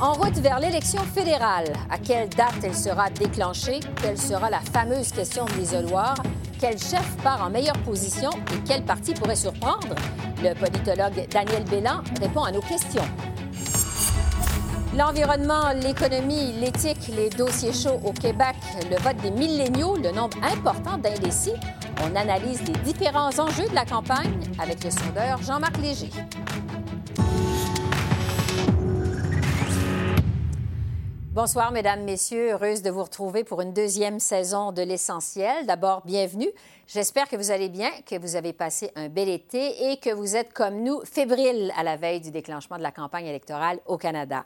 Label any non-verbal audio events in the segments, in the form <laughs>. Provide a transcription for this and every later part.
En route vers l'élection fédérale. À quelle date elle sera déclenchée? Quelle sera la fameuse question de l'isoloir? Quel chef part en meilleure position et quel parti pourrait surprendre? Le politologue Daniel Bélan répond à nos questions. L'environnement, l'économie, l'éthique, les dossiers chauds au Québec, le vote des milléniaux, le nombre important d'indécis. On analyse les différents enjeux de la campagne avec le sondeur Jean-Marc Léger. Bonsoir, Mesdames, Messieurs. Heureuse de vous retrouver pour une deuxième saison de L'Essentiel. D'abord, bienvenue. J'espère que vous allez bien, que vous avez passé un bel été et que vous êtes comme nous fébriles à la veille du déclenchement de la campagne électorale au Canada.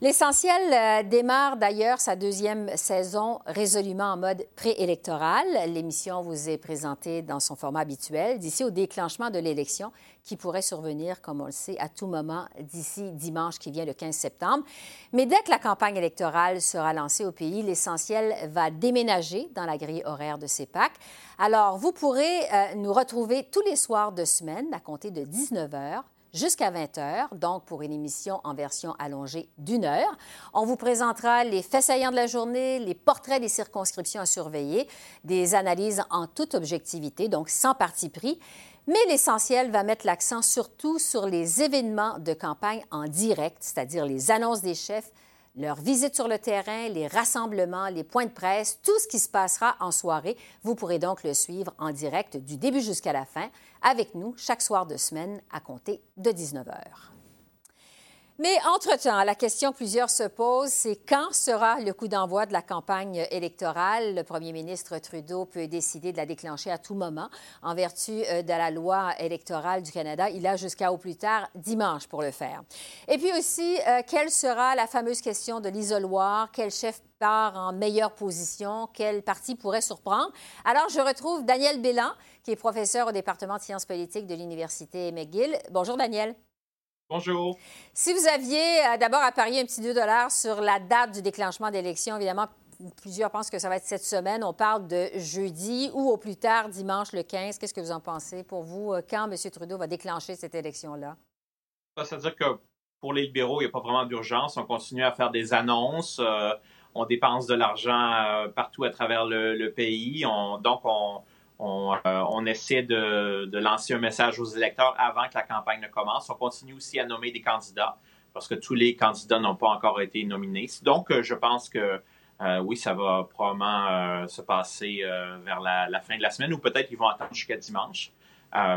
L'essentiel euh, démarre d'ailleurs sa deuxième saison résolument en mode préélectoral. L'émission vous est présentée dans son format habituel d'ici au déclenchement de l'élection qui pourrait survenir, comme on le sait, à tout moment d'ici dimanche qui vient le 15 septembre. Mais dès que la campagne électorale sera lancée au pays, l'essentiel va déménager dans la grille horaire de CEPAC. Alors, vous pourrez euh, nous retrouver tous les soirs de semaine à compter de 19 h jusqu'à 20 h, donc pour une émission en version allongée d'une heure. On vous présentera les faits saillants de la journée, les portraits des circonscriptions à surveiller, des analyses en toute objectivité, donc sans parti pris. Mais l'essentiel va mettre l'accent surtout sur les événements de campagne en direct, c'est-à-dire les annonces des chefs, leurs visites sur le terrain, les rassemblements, les points de presse, tout ce qui se passera en soirée. Vous pourrez donc le suivre en direct du début jusqu'à la fin avec nous chaque soir de semaine à compter de 19 heures. Mais entre-temps, la question que plusieurs se posent, c'est quand sera le coup d'envoi de la campagne électorale? Le premier ministre Trudeau peut décider de la déclencher à tout moment. En vertu euh, de la loi électorale du Canada, il a jusqu'à au plus tard dimanche pour le faire. Et puis aussi, euh, quelle sera la fameuse question de l'isoloir? Quel chef part en meilleure position? Quel parti pourrait surprendre? Alors, je retrouve Daniel Bélan, qui est professeur au département de sciences politiques de l'Université McGill. Bonjour, Daniel. Bonjour. Si vous aviez euh, d'abord à parier un petit 2 sur la date du déclenchement d'élection, évidemment, plusieurs pensent que ça va être cette semaine. On parle de jeudi ou au plus tard dimanche le 15. Qu'est-ce que vous en pensez pour vous? Euh, quand M. Trudeau va déclencher cette élection-là? C'est-à-dire que pour les libéraux, il n'y a pas vraiment d'urgence. On continue à faire des annonces. Euh, on dépense de l'argent partout à travers le, pays. donc, on, euh, on, essaie de, lancer un message aux électeurs avant que la campagne ne commence. On continue aussi à nommer des candidats parce que tous les candidats n'ont pas encore été nominés. Donc, euh, je pense que euh, oui, ça va probablement se passer vers la, fin de la semaine ou peut-être qu'ils vont attendre jusqu'à dimanche.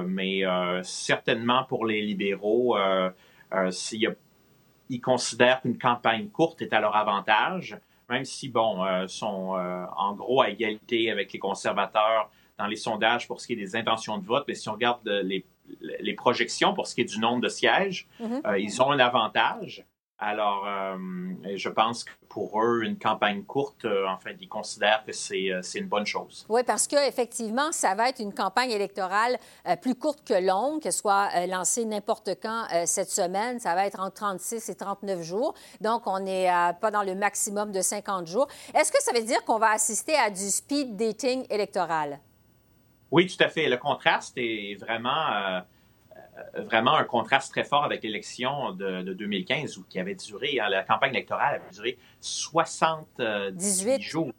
mais certainement pour les libéraux, ils considèrent qu'une campagne courte est à leur avantage, même si, bon, sont en gros à égalité avec les conservateurs dans les sondages pour ce qui est des intentions de vote, mais si on regarde les, les projections pour ce qui est du nombre de sièges, mhm. euh, ils ont un avantage. Alors, euh, je pense que pour eux, une campagne courte, euh, enfin, ils considèrent que c'est une bonne chose. Oui, parce qu'effectivement, ça va être une campagne électorale plus courte que longue, qu'elle soit lancée n'importe quand cette semaine. Ça va être entre 36 et 39 jours. Donc, on n'est pas dans le maximum de 50 jours. Est-ce que ça veut dire qu'on va assister à du speed dating électoral? Oui, tout à fait. Le contraste est vraiment, euh, euh, vraiment un contraste très fort avec l'élection de, 2015 qui avait duré, hein, la campagne électorale avait duré 78 jours.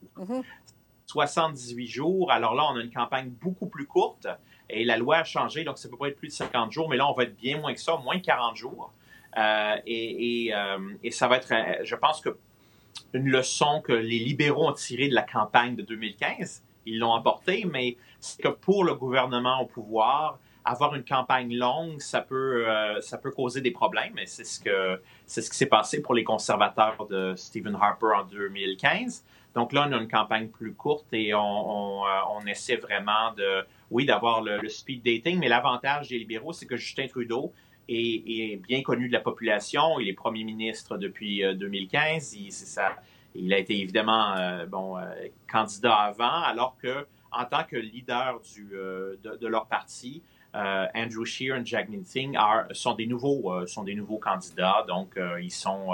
78 mm-hmm. jours. Alors là, on a une campagne beaucoup plus courte et la loi a changé, donc ça peut pas être plus de 50 jours, mais là, on va être bien moins que ça, moins de 40 jours. Euh, et, et, ça va être, je pense que une leçon que les libéraux ont tirée de la campagne de 2015, ils l'ont apporté, mais c'est que pour le gouvernement au pouvoir, avoir une campagne longue, ça peut, euh, ça peut causer des problèmes. Et c'est ce que c'est ce qui s'est passé pour les conservateurs de Stephen Harper en 2015. Donc là, on a une campagne plus courte et on, euh, essaie vraiment de, oui, d'avoir le, speed dating. Mais l'avantage des libéraux, c'est que Justin Trudeau est, bien connu de la population. Il est premier ministre depuis 2015. Euh, il, ça, il a été évidemment bon candidat avant, alors que en tant que leader du, de, leur parti, Andrew Scheer et Jack Minting sont des nouveaux sont des nouveaux candidats, donc ils sont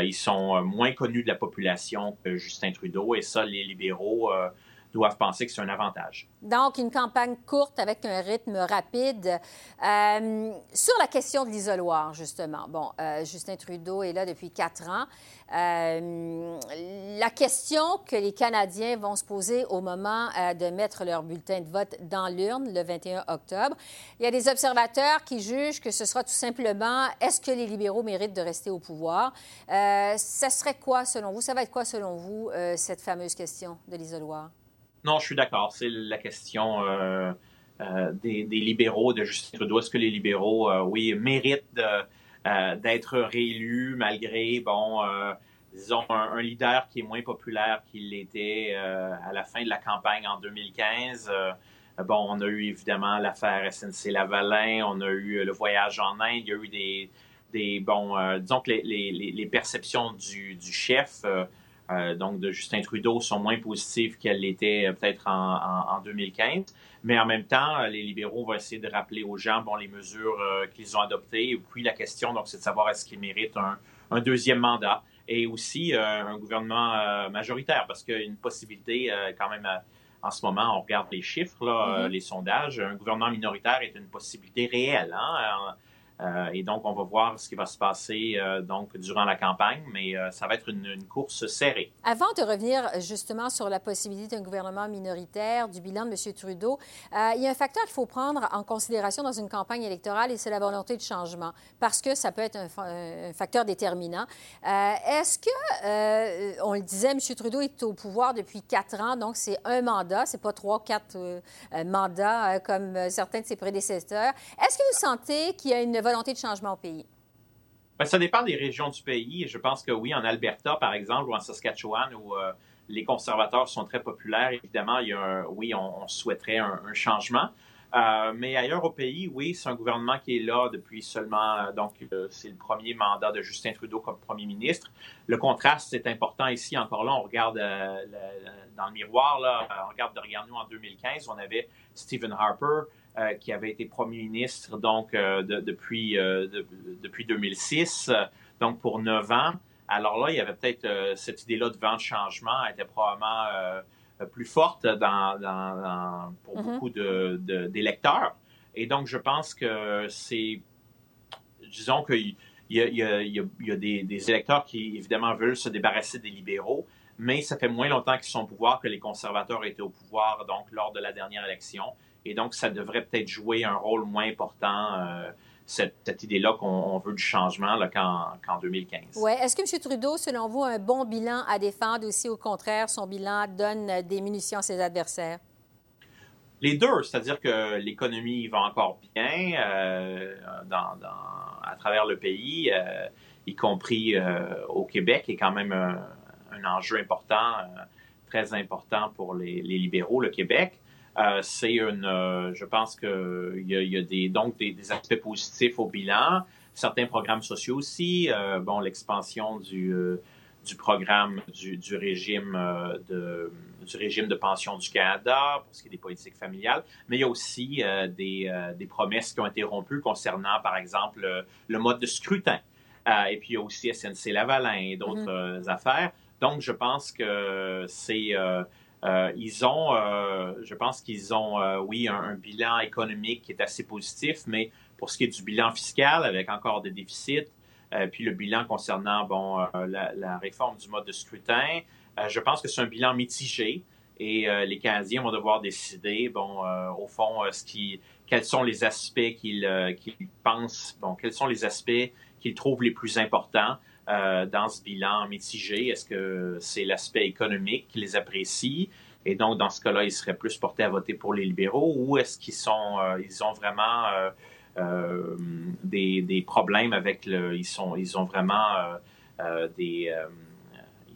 ils sont moins connus de la population que Justin Trudeau. Et ça les libéraux doivent penser que c'est un avantage. Donc, une campagne courte avec un rythme rapide. Euh, sur la question de l'isoloir, justement, bon, euh, Justin Trudeau est là depuis quatre ans. Euh, la question que les Canadiens vont se poser au moment de mettre leur bulletin de vote dans l'urne le 21 octobre, il y a des observateurs qui jugent que ce sera tout simplement est-ce que les libéraux méritent de rester au pouvoir? ça serait quoi selon vous? Ça va être quoi selon vous, cette fameuse question de l'isoloir? Non, je suis d'accord. C'est la question euh, euh, des, libéraux de Justin Trudeau. Est-ce que les libéraux, euh, oui, méritent d'être réélus malgré, bon, disons, un, leader qui est moins populaire qu'il l'était à la fin de la campagne en 2015? bon, on a eu évidemment l'affaire SNC-Lavalin, on a eu le voyage en Inde, il y a eu des, des bon, disons que les, perceptions du chef euh, donc de Justin Trudeau sont moins positives qu'elles l'étaient euh, peut-être en, 2015. Mais en même temps, euh, les libéraux vont essayer de rappeler aux gens bon, les mesures qu'ils ont adoptées. Et puis la question, donc, c'est de savoir est-ce qu'ils méritent un, deuxième mandat et aussi un gouvernement majoritaire, parce qu'il y a une possibilité quand même en ce moment, on regarde les chiffres, là, mm-hmm. les sondages, un gouvernement minoritaire est une possibilité réelle. Hein? Euh, et donc, on va voir ce qui va se passer euh, donc durant la campagne, mais euh, ça va être une, course serrée. Avant de revenir justement sur la possibilité d'un gouvernement minoritaire, du bilan de M. Trudeau, il y a un facteur qu'il faut prendre en considération dans une campagne électorale et c'est la volonté de changement, parce que ça peut être un, facteur déterminant. Est-ce que, on le disait, M. Trudeau est au pouvoir depuis quatre ans, donc c'est un mandat, c'est pas trois, quatre mandats comme certains de ses prédécesseurs. Est-ce que vous sentez qu'il y a une volonté de changement au pays? Ben, ça dépend des régions du pays. Je pense que oui, en Alberta, par exemple, ou en Saskatchewan, où euh, les conservateurs sont très populaires, évidemment, il y a oui, on, souhaiterait un, changement. Euh, mais ailleurs au pays, oui, c'est un gouvernement qui est là depuis seulement, euh, donc c'est le premier mandat de Justin Trudeau comme premier ministre. Le contraste est important ici. Encore là, on regarde dans le miroir, là, on regarde derrière nous en 2015, on avait Stephen Harper, euh, qui avait été premier ministre donc euh, depuis, euh, depuis 2006, donc pour neuf ans. Alors là, il y avait peut-être cette idée-là de vent de changement était probablement plus forte dans, pour mm-hmm. beaucoup d'électeurs. Et donc, je pense que c'est, disons qu'il y a, il y a, des, des, électeurs qui, évidemment, veulent se débarrasser des libéraux, mais ça fait moins longtemps qu'ils sont au pouvoir que les conservateurs étaient au pouvoir, donc, lors de la dernière élection. Et donc, ça devrait peut-être jouer un rôle moins important, euh, cette, idée-là qu'on veut du changement qu'en 2015. Oui. Est-ce que M. Trudeau, selon vous, a un bon bilan à défendre ou si, au contraire, son bilan donne des munitions à ses adversaires? Les deux, c'est-à-dire que l'économie va encore bien euh, à travers le pays, euh, y compris au Québec, est quand même un, enjeu important, très important pour les libéraux, le Québec. Euh, c'est une, euh, je pense qu'il y a, y a des, donc des, aspects positifs au bilan, certains programmes sociaux aussi, euh, bon, l'expansion du, du programme du, du régime de du régime de pension du Canada pour ce qui est des politiques familiales, mais il y a aussi des, des, promesses qui ont été rompues concernant, par exemple, le mode de scrutin. et puis il y a aussi SNC Lavalin et d'autres mm-hmm. affaires. Donc, je pense que c'est euh, ils ont, euh, je pense qu'ils ont, euh, oui, un, bilan économique qui est assez positif, mais pour ce qui est du bilan fiscal, avec encore des déficits, puis le bilan concernant, bon, la, réforme du mode de scrutin, je pense que c'est un bilan mitigé et les Canadiens vont devoir décider, bon, au fond, ce qui, quels sont les aspects qu'ils pensent, bon, quels sont les aspects qu'ils trouvent les plus importants. Euh, dans ce bilan mitigé? Est-ce que c'est l'aspect économique qui les apprécie? Et donc, dans ce cas-là, ils seraient plus portés à voter pour les libéraux ou est-ce qu'ils sont, euh, ils ont vraiment euh, des, problèmes avec le, ils sont, ils ont vraiment des,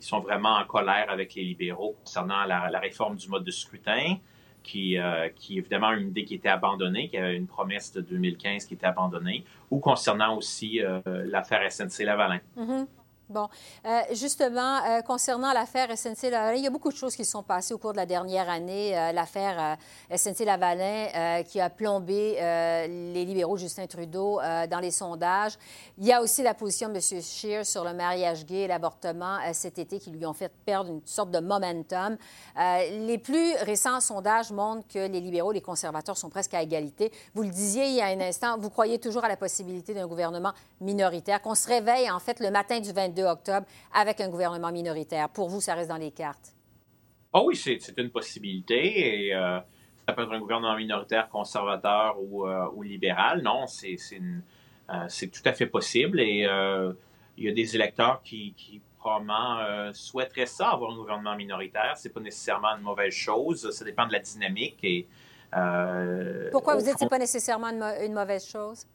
ils sont vraiment en colère avec les libéraux concernant la, réforme du mode de scrutin, qui, qui est évidemment une idée qui était abandonnée, qui avait une promesse de 2015 qui était abandonnée, ou concernant aussi l'affaire SNC-Lavalin. Mm-hmm. Bon, euh, justement, euh, concernant l'affaire SNC-Lavalin, il y a beaucoup de choses qui sont passées au cours de la dernière année. Euh, l'affaire SNC-Lavalin qui a plombé les libéraux Justin Trudeau dans les sondages. Il y a aussi la position de M. Scheer sur le mariage gay et l'avortement cet été qui lui ont fait perdre une sorte de momentum. les plus récents sondages montrent que les libéraux, les conservateurs sont presque à égalité. Vous le disiez il y a un instant, vous croyez toujours à la possibilité d'un gouvernement minoritaire, qu'on se réveille en fait le matin du 22 octobre avec un gouvernement minoritaire. Pour vous, ça reste dans les cartes? Oh oui, c'est une possibilité. Et, euh, ça peut être un gouvernement minoritaire, conservateur ou, euh, ou libéral. Non, c'est euh, tout à fait possible. Et il y a des électeurs qui, qui probablement souhaiteraient ça, avoir un gouvernement minoritaire. C'est pas nécessairement une mauvaise chose. Ça dépend de la dynamique. Et, Pourquoi vous dites que ce n'est pas nécessairement une mauvaise chose?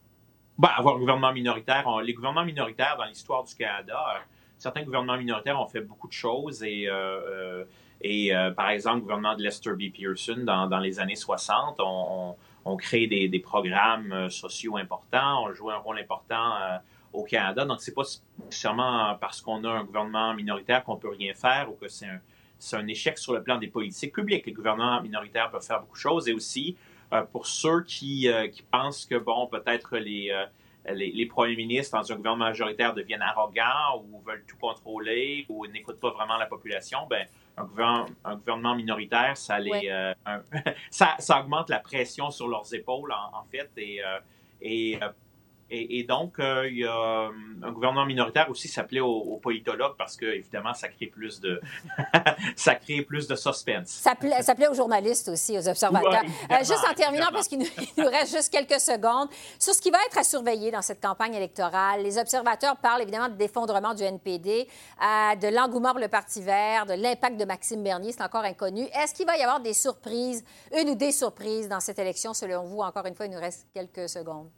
Ben, avoir un gouvernement minoritaire. les gouvernements minoritaires dans l'histoire du Canada, euh, certains gouvernements minoritaires ont fait beaucoup de choses et, euh, euh, et par exemple, le gouvernement de Lester B. Pearson dans, dans les années 60, on, on, crée des, des, programmes sociaux importants, on joue un rôle important au Canada. Donc, c'est pas nécessairement parce qu'on a un gouvernement minoritaire qu'on peut rien faire ou que c'est un, un échec sur le plan des politiques publiques. Les gouvernements minoritaires peuvent faire beaucoup de choses et aussi pour ceux qui, euh, qui, pensent que, bon, peut-être les, euh, les, les, premiers ministres dans un gouvernement majoritaire deviennent arrogants ou veulent tout contrôler ou n'écoutent pas vraiment la population, ben, un, gouvernement, un gouvernement minoritaire, ça, les, <laughs> ça, ça, augmente la pression sur leurs épaules, en, en fait, et, et et, donc, euh, il y a euh, un gouvernement minoritaire aussi s'appelait aux, politologues parce que, évidemment, ça crée plus de, <laughs> ça crée plus de suspense. Ça plaît, aux journalistes aussi, aux observateurs. Euh, juste en terminant, parce qu'il nous, nous, reste juste quelques secondes, sur ce qui va être à surveiller dans cette campagne électorale, les observateurs parlent évidemment de l'effondrement du NPD, de l'engouement pour le Parti vert, de l'impact de Maxime Bernier, c'est encore inconnu. Est-ce qu'il va y avoir des surprises, une ou des surprises dans cette élection, selon vous? Encore une fois, il nous reste quelques secondes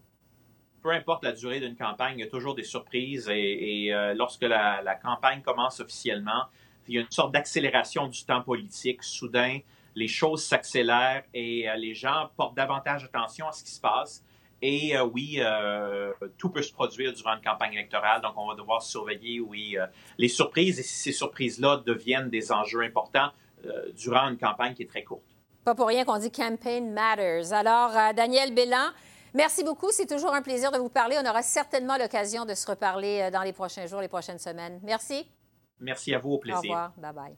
peu importe la durée d'une campagne, il y a toujours des surprises. Et, euh, lorsque la, campagne commence officiellement, il y a une sorte d'accélération du temps politique. Soudain, les choses s'accélèrent et euh, les gens portent davantage attention à ce qui se passe. Et euh, oui, tout peut se produire durant une campagne électorale, donc on va devoir surveiller, oui, les surprises et si ces surprises-là deviennent des enjeux importants durant une campagne qui est très courte. Pas pour rien qu'on dit campaign matters. Alors, Daniel Bélan, Merci beaucoup. C'est toujours un plaisir de vous parler. On aura certainement l'occasion de se reparler euh, dans les prochains jours, les prochaines semaines. Merci. Merci à vous. Au plaisir. Au revoir. Bye bye.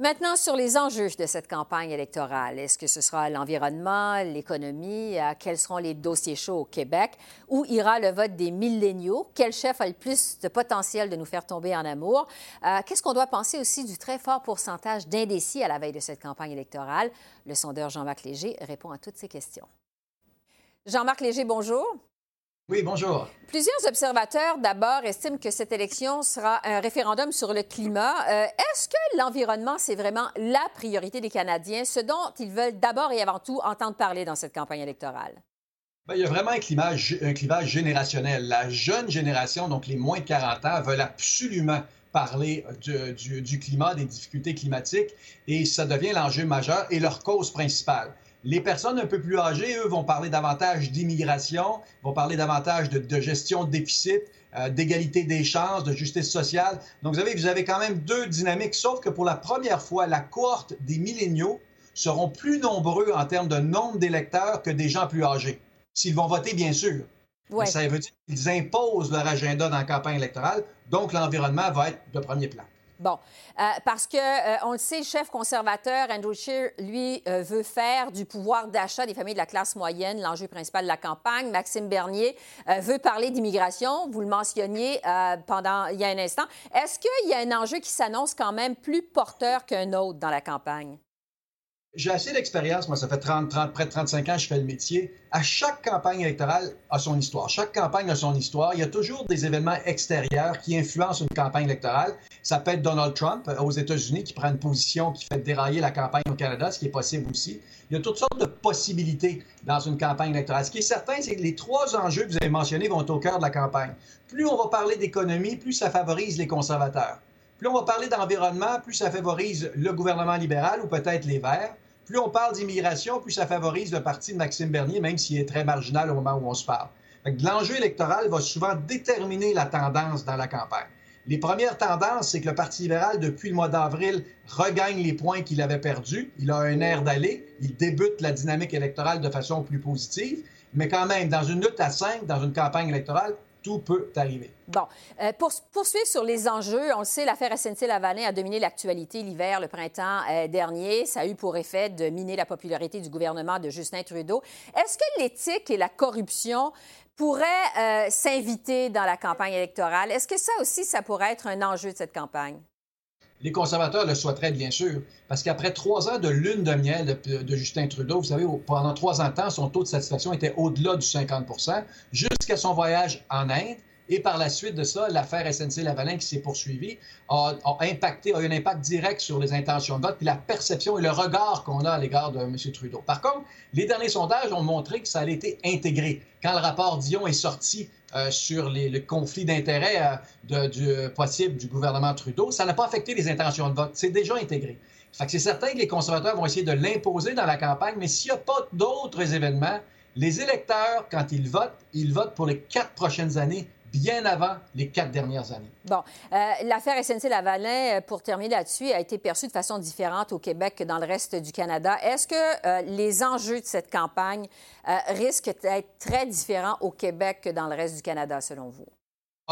Maintenant, sur les enjeux de cette campagne électorale, est-ce que ce sera l'environnement, l'économie, euh, quels seront les dossiers chauds au Québec, où ira le vote des milléniaux, quel chef a le plus de potentiel de nous faire tomber en amour, euh, qu'est-ce qu'on doit penser aussi du très fort pourcentage d'indécis à la veille de cette campagne électorale? Le sondeur Jean-Marc Léger répond à toutes ces questions. Jean-Marc Léger, bonjour. Oui, bonjour. Plusieurs observateurs, d'abord, estiment que cette élection sera un référendum sur le climat. Euh, est-ce que l'environnement, c'est vraiment la priorité des Canadiens, ce dont ils veulent d'abord et avant tout entendre parler dans cette campagne électorale? Bien, il y a vraiment un clivage, un clivage générationnel. La jeune génération, donc les moins de 40 ans, veulent absolument parler du, du climat, des difficultés climatiques, et ça devient l'enjeu majeur et leur cause principale. Les personnes un peu plus âgées, eux, vont parler davantage d'immigration, vont parler davantage de, gestion de déficit, euh, d'égalité des chances, de justice sociale. Donc, vous avez, vous avez quand même deux dynamiques, sauf que pour la première fois, la cohorte des milléniaux seront plus nombreux en termes de nombre d'électeurs que des gens plus âgés, s'ils vont voter, bien sûr. Ouais. Ça veut dire qu'ils imposent leur agenda dans la campagne électorale, donc l'environnement va être de premier plan. Bon, euh, parce que euh, on le sait, le chef conservateur Andrew Scheer, lui, euh, veut faire du pouvoir d'achat des familles de la classe moyenne l'enjeu principal de la campagne. Maxime Bernier veut parler d'immigration. Vous le mentionniez pendant il y a un instant. Est-ce qu'il y a un enjeu qui s'annonce quand même plus porteur qu'un autre dans la campagne? J'ai assez d'expérience, moi, ça fait 30, 30, près de 35 ans que je fais le métier. À chaque campagne électorale a son histoire. Chaque campagne a son histoire. Il y a toujours des événements extérieurs qui influencent une campagne électorale. Ça peut être Donald Trump euh, aux États-Unis qui prend une position qui fait dérailler la campagne au Canada, ce qui est possible aussi. Il y a toutes sortes de possibilités dans une campagne électorale. Ce qui est certain, c'est que les trois enjeux que vous avez mentionnés vont au cœur de la campagne. Plus on va parler d'économie, plus ça favorise les conservateurs. Plus on va parler d'environnement, plus ça favorise le gouvernement libéral ou peut-être les Verts. Plus on parle d'immigration, plus ça favorise le parti de Maxime Bernier, même s'il est très marginal au moment où on se parle. L'enjeu électoral va souvent déterminer la tendance dans la campagne. Les premières tendances, c'est que le Parti libéral, depuis le mois d'avril, regagne les points qu'il avait perdus. Il a un air d'aller. Il débute la dynamique électorale de façon plus positive. Mais quand même, dans une lutte à cinq, dans une campagne électorale, tout peut arriver. Bon, euh, pour poursuivre sur les enjeux, on le sait, l'affaire SNC-Lavalin a dominé l'actualité l'hiver, le printemps euh, dernier. Ça a eu pour effet de miner la popularité du gouvernement de Justin Trudeau. Est-ce que l'éthique et la corruption pourraient euh, s'inviter dans la campagne électorale? Est-ce que ça aussi, ça pourrait être un enjeu de cette campagne? Les conservateurs le souhaiteraient, bien sûr, parce qu'après trois ans de lune de miel de, Justin Trudeau, vous savez, pendant trois ans de temps, son taux de satisfaction était au-delà du 50 jusqu'à son voyage en Inde. Et par la suite de ça, l'affaire SNC-Lavalin qui s'est poursuivie a, impacté, a eu un impact direct sur les intentions de vote, puis la perception et le regard qu'on a à l'égard de M. Trudeau. Par contre, les derniers sondages ont montré que ça a été intégré. Quand le rapport Dion est sorti euh, sur les, le conflit d'intérêts euh, du, possible du gouvernement Trudeau, ça n'a pas affecté les intentions de vote. C'est déjà intégré. C'est certain que les conservateurs vont essayer de l'imposer dans la campagne, mais s'il n'y a pas d'autres événements, les électeurs, quand ils votent, ils votent pour les quatre prochaines années bien avant les quatre dernières années. Bon, euh, l'affaire SNC-Lavalin, euh, pour terminer là-dessus, a été perçue de façon différente au Québec que dans le reste du Canada. Est-ce que euh, les enjeux de cette campagne risquent d'être très différents au Québec que dans le reste du Canada, selon vous?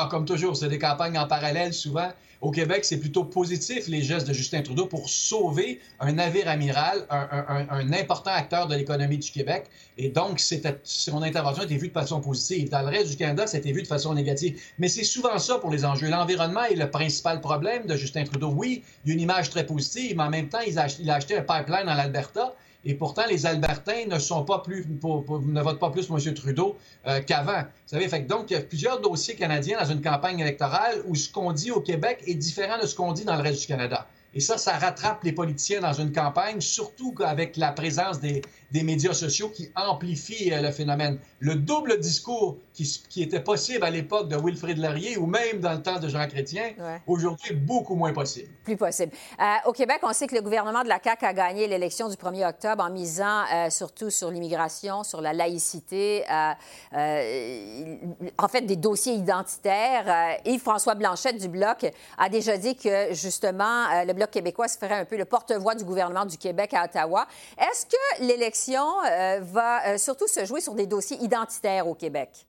Ah, comme toujours, c'est des campagnes en parallèle souvent. Au Québec, c'est plutôt positif les gestes de Justin Trudeau pour sauver un navire amiral, un, important acteur de l'économie du Québec. Et donc, son intervention a été vue de façon positive. Dans le reste du Canada, été vu de façon négative. Mais c'est souvent ça pour les enjeux. L'environnement est le principal problème de Justin Trudeau. Oui, il y a une image très positive, mais en même temps, il a, il a acheté un pipeline dans l'Alberta. Et pourtant, les Albertains ne pas plus, ne votent pas plus pour M. Trudeau euh, qu'avant. Vous savez, donc, il y a plusieurs dossiers canadiens dans une campagne électorale où ce qu'on dit au Québec est différent de ce qu'on dit dans le reste du Canada. Et ça, ça rattrape les politiciens dans une campagne, surtout avec la présence des, des médias sociaux qui amplifient euh, le phénomène. Le double discours qui, qui était possible à l'époque de Wilfrid Laurier ou même dans le temps de Jean Chrétien, aujourd'hui, beaucoup moins possible. Plus possible. Euh, au Québec, on sait que le gouvernement de la CAQ a gagné l'élection du 1er octobre en misant euh, surtout sur l'immigration, sur la laïcité, en fait, des dossiers identitaires. Yves-François Blanchette du Bloc a déjà dit que, justement, le Bloc québécois se ferait un peu le porte-voix du gouvernement du Québec à Ottawa. Est-ce que l'élection euh, va euh, surtout se jouer sur des dossiers identitaires au Québec?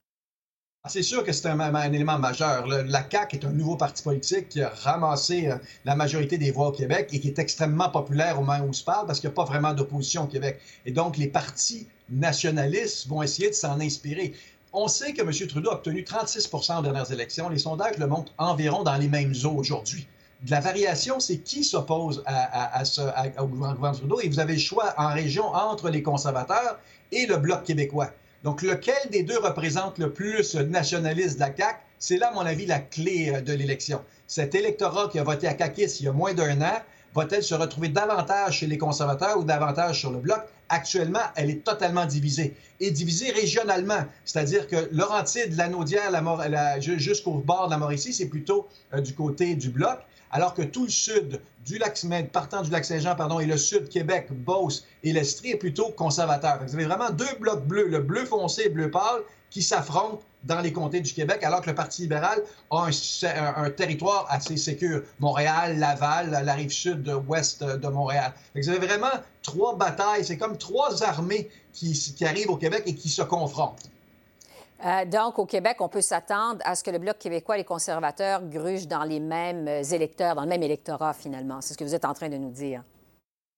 Ah, c'est sûr que c'est un, élément majeur. la CAQ est un nouveau parti politique qui a ramassé euh, la majorité des voix au Québec et qui est extrêmement populaire au moment où on se parle parce qu'il n'y a pas vraiment d'opposition au Québec. Et donc, les partis nationalistes vont essayer de s'en inspirer. On sait que M. Trudeau a obtenu 36% aux dernières élections. Les sondages le montrent environ dans les mêmes eaux aujourd'hui de la variation, c'est qui s'oppose à, ce, au gouvernement Trudeau. Et vous avez le choix en région entre les conservateurs et le Bloc québécois. Donc, lequel des deux représente le plus nationaliste de la CAQ? C'est là, à mon avis, la clé euh, de l'élection. Cet électorat qui a voté à CAQIS il y a moins d'un an, va-t-elle se retrouver davantage chez les conservateurs ou davantage sur le bloc? Actuellement, elle est totalement divisée. Et divisée régionalement. C'est-à-dire que Laurentide, Lanaudière, jusqu'au bord de la Mauricie, c'est plutôt euh, du côté du bloc alors que tout le sud du lac, partant du lac Saint-Jean, pardon, et le sud, Québec, Beauce et l'Estrie est plutôt conservateur. Vous avez vraiment deux blocs bleus, le bleu foncé et le bleu pâle, qui s'affrontent dans les comtés du Québec, alors que le Parti libéral a un, territoire assez sécur. Montréal, Laval, la rive sud ouest de Montréal. Vous avez vraiment trois batailles, c'est comme trois armées qui arrivent au Québec et qui se confrontent. Euh, donc, au Québec, on peut s'attendre à ce que le Bloc québécois et les conservateurs grugent dans les mêmes euh, électeurs, dans le même électorat, finalement. C'est ce que vous êtes en train de nous dire.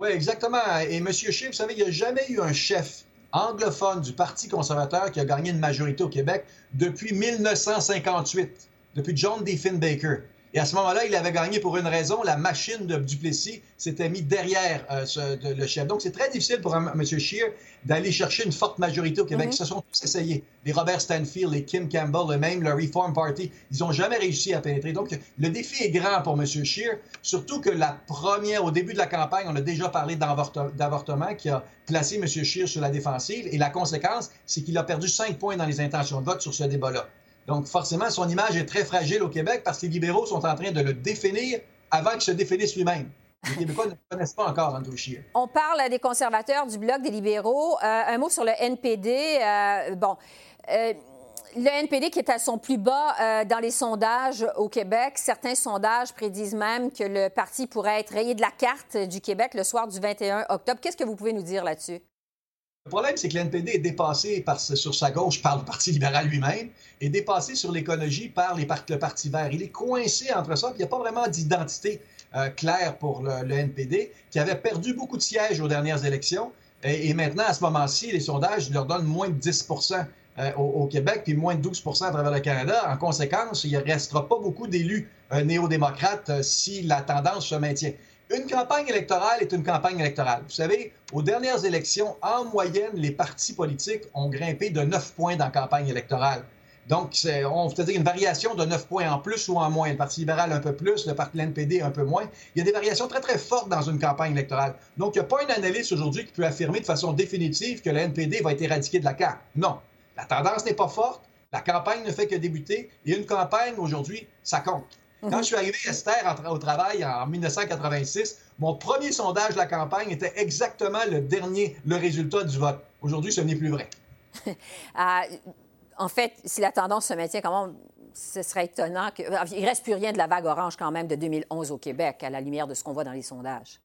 Oui, exactement. Et M. Scheer, vous savez, il n'y a jamais eu un chef anglophone du Parti conservateur qui a gagné une majorité au Québec depuis 1958, depuis John D. Baker. Et à ce moment-là, il avait gagné pour une raison. La machine de Duplessis s'était mise derrière euh, le chef. Donc, c'est très difficile pour M. Scheer d'aller chercher une forte majorité au Québec. Mm-hmm. Ils se sont tous essayés. Les Robert Stanfield, les Kim Campbell, même le Reform Party, ils n'ont jamais réussi à pénétrer. Donc, le défi est grand pour M. Scheer, surtout que la première, au début de la campagne, on a déjà parlé d'avortement qui a placé M. Scheer sur la défensive. Et la conséquence, c'est qu'il a perdu cinq points dans les intentions de vote sur ce débat-là. Donc, forcément, son image est très fragile au Québec parce que les libéraux sont en train de le définir avant qu'il se définisse lui-même. Les Québécois ne connaissent pas encore Andrew Scheer. On parle des conservateurs, du Bloc des libéraux. Euh, un mot sur le NPD. Euh, bon. Euh, le NPD qui est à son plus bas dans les sondages au Québec, certains sondages prédisent même que le parti pourrait être rayé de la carte du Québec le soir du 21 octobre. Qu'est-ce que vous pouvez nous dire là-dessus? Le problème, c'est que le NPD est dépassé par, sur sa gauche par le Parti libéral lui-même et dépassé sur l'écologie par le Parti vert. Il est coincé entre ça, puis il n'y a pas vraiment d'identité euh, claire pour le, le, NPD, qui avait perdu beaucoup de sièges aux dernières élections. Et, maintenant, à ce moment-ci, les sondages leur donnent moins de 10% euh, au, Québec, puis moins de 12 à travers le Canada. En conséquence, il ne restera pas beaucoup d'élus euh, néo-démocrates euh, si la tendance se maintient. Une campagne électorale est une campagne électorale. Vous savez, aux dernières élections, en moyenne, les partis politiques ont grimpé de 9 points dans la campagne électorale. Donc, on peut dire une variation de 9 points en plus ou en moins. Le Parti libéral un peu plus, le Parti NPD un peu moins. Il y a des variations très, très fortes dans une campagne électorale. Donc, il n'y a pas une analyste aujourd'hui qui peut affirmer de façon définitive que le NPD va être éradiqué de la carte. Non. La tendance n'est pas forte. La campagne ne fait que débuter. Et une campagne, aujourd'hui, ça compte. Quand je suis arrivé, Esther, au travail en 1986, mon premier sondage de la campagne était exactement le dernier, le résultat du vote. Aujourd'hui, ce n'est plus vrai. <laughs> Ah, en fait, si la tendance se maintient, comment ce serait étonnant qu'il ne reste plus rien de la vague orange quand même de 2011 au Québec, à la lumière de ce qu'on voit dans les sondages.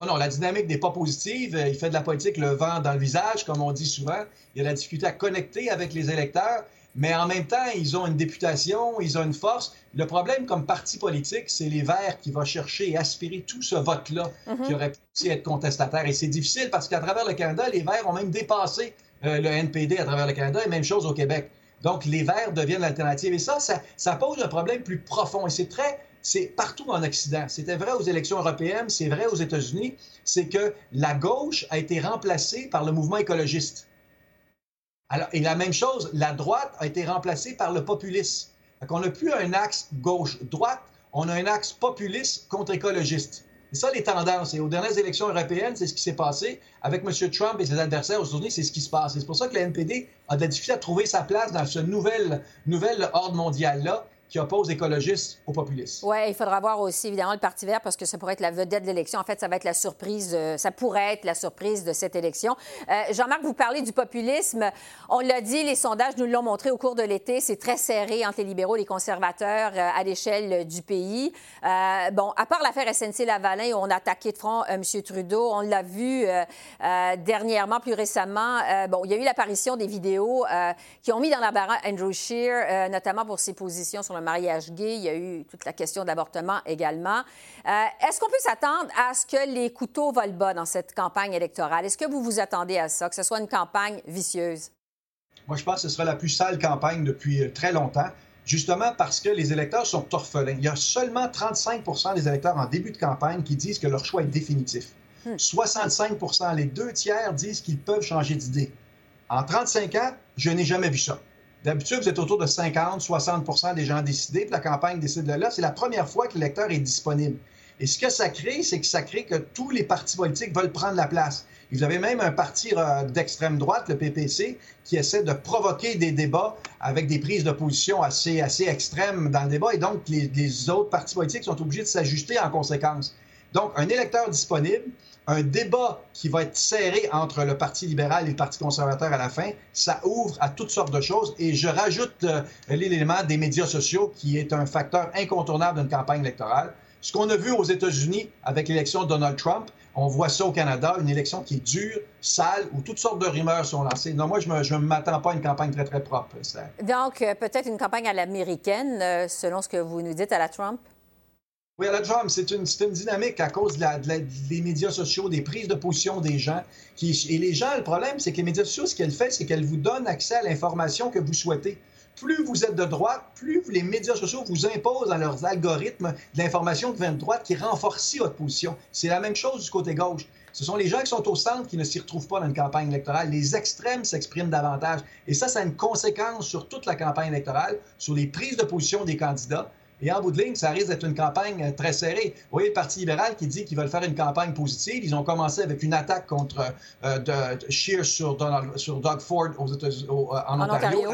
Oh non, la dynamique n'est pas positive. Il fait de la politique le vent dans le visage, comme on dit souvent. Il y a la difficulté à connecter avec les électeurs, mais en même temps, ils ont une députation, ils ont une force. Le problème, comme parti politique, c'est les Verts qui vont chercher et aspirer tout ce vote-là qui aurait pu être contestataire. Et c'est difficile parce qu'à travers le Canada, les Verts ont même dépassé euh, le NPD à travers le Canada et même chose au Québec. Donc, les Verts deviennent l'alternative. Et ça, ça, pose un problème plus profond. Et c'est très, c'est partout en Occident. C'était vrai aux élections européennes, c'est vrai aux États-Unis, c'est que la gauche a été remplacée par le mouvement écologiste. Et la même chose, la droite a été remplacée par le populisme. On n'a plus un axe gauche-droite, on a un axe populiste contre écologiste. C'est ça les tendances. Et aux dernières élections européennes, c'est ce qui s'est passé. Avec M. Trump et ses adversaires aux États-Unis, c'est ce qui se passe. C'est pour ça que le NPD a de la difficulté à trouver sa place dans ce nouvel, nouvel ordre mondial-là qui oppose écologistes aux populistes. Oui, il faudra voir aussi, évidemment, le Parti vert parce que ça pourrait être la vedette de l'élection. En fait, ça va être la surprise, ça pourrait être la surprise de cette élection. Euh, Jean-Marc, vous parlez du populisme. On l'a dit, les sondages nous l'ont montré au cours de l'été. C'est très serré entre les libéraux et les conservateurs euh, à l'échelle du pays. Euh, bon, à part l'affaire SNC-Lavalin où on a attaqué de front M. Trudeau, on l'a vu dernièrement, plus récemment. bon, il y a eu l'apparition des vidéos qui ont mis dans l'embarras Andrew Scheer, notamment pour ses positions sur le mariage gay. Il y a eu toute la question de l'avortement également. Euh, est-ce qu'on peut s'attendre à ce que les couteaux volent bas dans cette campagne électorale? Est-ce que vous vous attendez à ça, que ce soit une campagne vicieuse? Moi, je pense que ce sera la plus sale campagne depuis euh, très longtemps, justement parce que les électeurs sont orphelins. Il y a seulement 35 des électeurs en début de campagne qui disent que leur choix est définitif. 65% hmm. les deux tiers disent qu'ils peuvent changer d'idée. En 35 ans, je n'ai jamais vu ça. D'habitude, vous êtes autour de 50, 60% des gens décidés, puis la campagne décide de là. C'est la première fois que l'électeur est disponible. Et ce que ça crée, c'est que ça crée que tous les partis politiques veulent prendre la place. vous avez même un parti euh, d'extrême droite, le PPC, qui essaie de provoquer des débats avec des prises de position assez, assez extrêmes dans le débat. Et donc, les autres partis politiques sont obligés de s'ajuster en conséquence. Donc, un électeur disponible, un débat qui va être serré entre le Parti libéral et le Parti conservateur à la fin, ça ouvre à toutes sortes de choses. Et je rajoute euh, l'élément des médias sociaux qui est un facteur incontournable d'une campagne électorale. Ce qu'on a vu aux États-Unis avec l'élection de Donald Trump, on voit ça au Canada, une élection qui est dure, sale, où toutes sortes de rumeurs sont lancées. Non, moi, je ne m'attends pas à une campagne très, très propre. Donc, euh, peut-être une campagne à l'américaine, euh, selon ce que vous nous dites à la Trump? Oui, à la Trump, c'est une, une, dynamique à cause de des médias sociaux, des prises de position des gens. Et les gens, le problème, c'est que les médias sociaux, ce qu'elles font, c'est qu'elles vous donnent accès à l'information que vous souhaitez. Plus vous êtes de droite, plus les médias sociaux vous imposent dans leurs algorithmes de l'information qui vient de droite qui renforcit votre position. C'est la même chose du côté gauche. Ce sont les gens qui sont au centre qui ne s'y retrouvent pas dans une campagne électorale. Les extrêmes s'expriment davantage. Et ça, ça a une conséquence sur toute la campagne électorale, sur les prises de position des candidats. Et en bout de ligne, ça risque d'être une campagne euh, très serrée. Vous voyez le Parti libéral qui dit qu'ils veulent faire une campagne positive. Ils ont commencé avec une attaque contre euh, de, sur, Doug Ford aux États, euh, en, Ontario,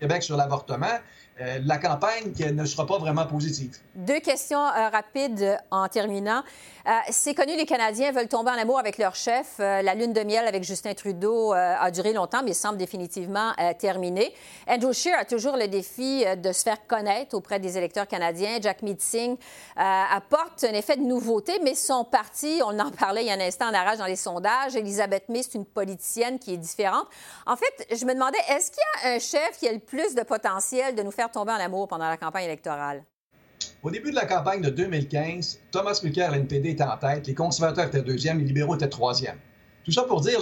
Québec sur l'avortement. Euh, la campagne qui ne sera pas vraiment positive. Deux questions euh, rapides en terminant. Euh, c'est connu, les Canadiens veulent tomber en amour avec leur chef. la lune de miel avec Justin Trudeau a duré longtemps, mais semble définitivement terminée. Andrew Scheer a toujours le défi de se faire connaître auprès des électeurs canadiens. Jack Meeting apporte un effet de nouveauté, mais son parti, on en parlait il y a un instant en arrache dans les sondages. Elisabeth May, c'est une politicienne qui est différente. En fait, je me demandais, est-ce qu'il y a un chef qui a le plus de potentiel de nous faire tomber en amour pendant la campagne électorale? Au début de la campagne de 2015, Thomas Mulcair, l'NPD, était en tête, les conservateurs étaient deuxième, les libéraux étaient troisième. Tout ça pour dire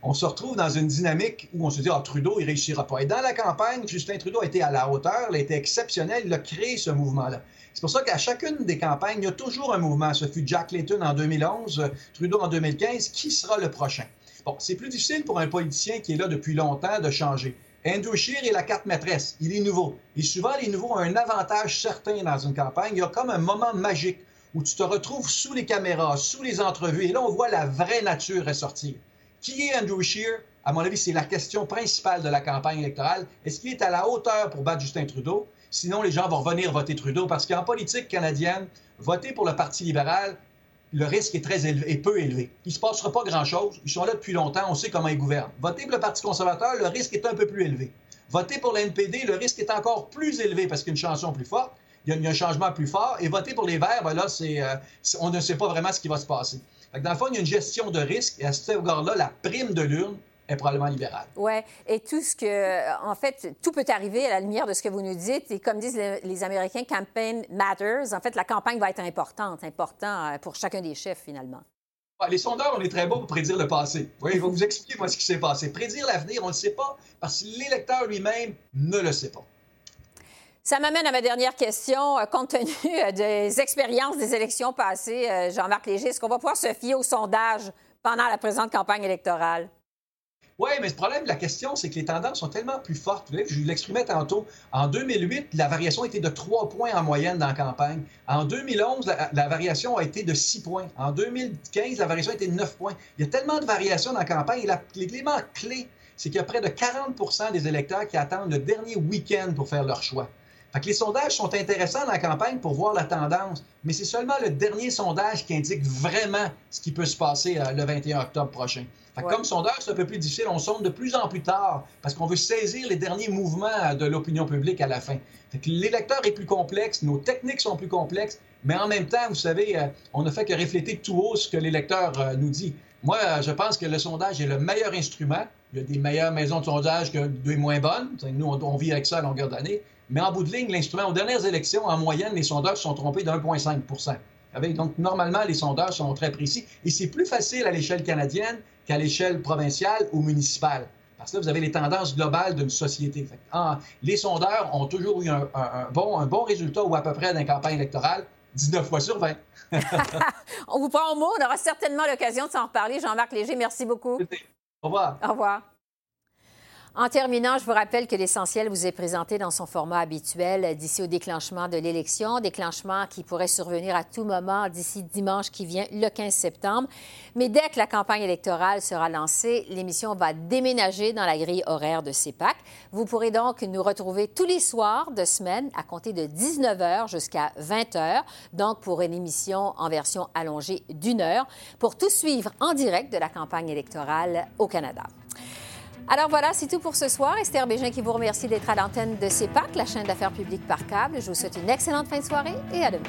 qu'on se retrouve dans une dynamique où on se dit Ah, Trudeau, il réussira pas. Et dans la campagne, Justin Trudeau a été à la hauteur, il a été exceptionnel, il a créé ce mouvement-là. C'est pour ça qu'à chacune des campagnes, il y a toujours un mouvement. Ce fut Jack Layton en 2011, Trudeau en 2015. Qui sera le prochain? Bon, c'est plus difficile pour un politicien qui est là depuis longtemps de changer. Andrew Scheer est la carte maîtresse. Il est nouveau. Et souvent, les nouveaux ont un avantage certain dans une campagne. Il y a comme un moment magique où tu te retrouves sous les caméras, sous les entrevues, et là, on voit la vraie nature ressortir. Qui est Andrew Scheer? À mon avis, c'est la question principale de la campagne électorale. Est-ce qu'il est à la hauteur pour battre Justin Trudeau? Sinon, les gens vont revenir voter Trudeau parce qu'en politique canadienne, voter pour le Parti libéral, le risque est très élevé, est peu élevé. Il ne se passera pas grand-chose. Ils sont là depuis longtemps, on sait comment ils gouvernent. Voter pour le Parti conservateur, le risque est un peu plus élevé. Voter pour l'NPD, le risque est encore plus élevé parce qu'il y a une chanson plus forte, il y a, un changement plus fort. Et voter pour les Verts, ben là, c'est, euh, on ne sait pas vraiment ce qui va se passer. dans le fond, il y a une gestion de risque et à ce égard-là, la prime de l'urne est probablement libéral. Oui, et tout ce que, en fait, tout peut arriver à la lumière de ce que vous nous dites. Et comme disent les, Américains, campaign matters. En fait, la campagne va être importante, important euh, pour chacun des chefs, finalement. Les sondeurs, on est très bons pour prédire le passé. Oui, il va vous expliquer moi ce qui s'est passé. Prédire l'avenir, on ne le sait pas parce que l'électeur lui-même ne le sait pas. Ça m'amène à ma dernière question. Euh, compte tenu euh, des expériences des élections passées, Jean-Marc Léger, est-ce qu'on va pouvoir se fier au sondage pendant la présente campagne électorale? Oui, mais le problème la question, c'est que les tendances sont tellement plus fortes. Je l'exprimais tantôt. En 2008, la variation était de 3 points en moyenne dans la campagne. En 2011, la, variation a été de 6 points. En 2015, la variation a été de 9 points. Il y a tellement de variations dans la campagne. Et l'élément clé, c'est qu'il y a près de 40% des électeurs qui attendent le dernier week-end pour faire leur choix. Fait les sondages sont intéressants dans la campagne pour voir la tendance, mais c'est seulement le dernier sondage qui indique vraiment ce qui peut se passer euh, le 21 octobre prochain. Comme sondage, c'est un peu plus difficile. On sonde de plus en plus tard parce qu'on veut saisir les derniers mouvements de l'opinion publique à la fin. l'électeur est plus complexe, nos techniques sont plus complexes, mais en même temps, vous savez, euh, on ne fait que refléter tout haut ce que l'électeur euh, nous dit. Moi, euh, je pense que le sondage est le meilleur instrument. Il y a des meilleures maisons de sondage que des moins bonnes. Nous, on, vit avec ça à longueur d'année. Mais en bout de ligne, l'instrument, aux dernières élections, en moyenne, les sondages sont trompés de 1,5% donc, normalement, les sondages sont très précis et c'est plus facile à l'échelle canadienne qu'à l'échelle provinciale ou municipale. Parce que là, vous avez les tendances globales d'une société. les sondeurs ont toujours eu un, bon, un bon résultat ou à peu près dans campagne électorale, 19 fois sur 20. <laughs> on vous prend au mot. On aura certainement l'occasion de s'en reparler. Jean-Marc Léger, merci beaucoup. Au revoir. Au revoir. En terminant, je vous rappelle que l'essentiel vous est présenté dans son format habituel d'ici au déclenchement de l'élection, déclenchement qui pourrait survenir à tout moment d'ici dimanche qui vient, le 15 septembre. Mais dès que la campagne électorale sera lancée, l'émission va déménager dans la grille horaire de CEPAC. Vous pourrez donc nous retrouver tous les soirs de semaine à compter de 19h jusqu'à 20h, donc pour une émission en version allongée d'une heure, pour tout suivre en direct de la campagne électorale au Canada. Alors voilà, c'est tout pour ce soir. Esther Bégin qui vous remercie d'être à l'antenne de CEPAC, la chaîne d'affaires publiques par câble. Je vous souhaite une excellente fin de soirée et à demain.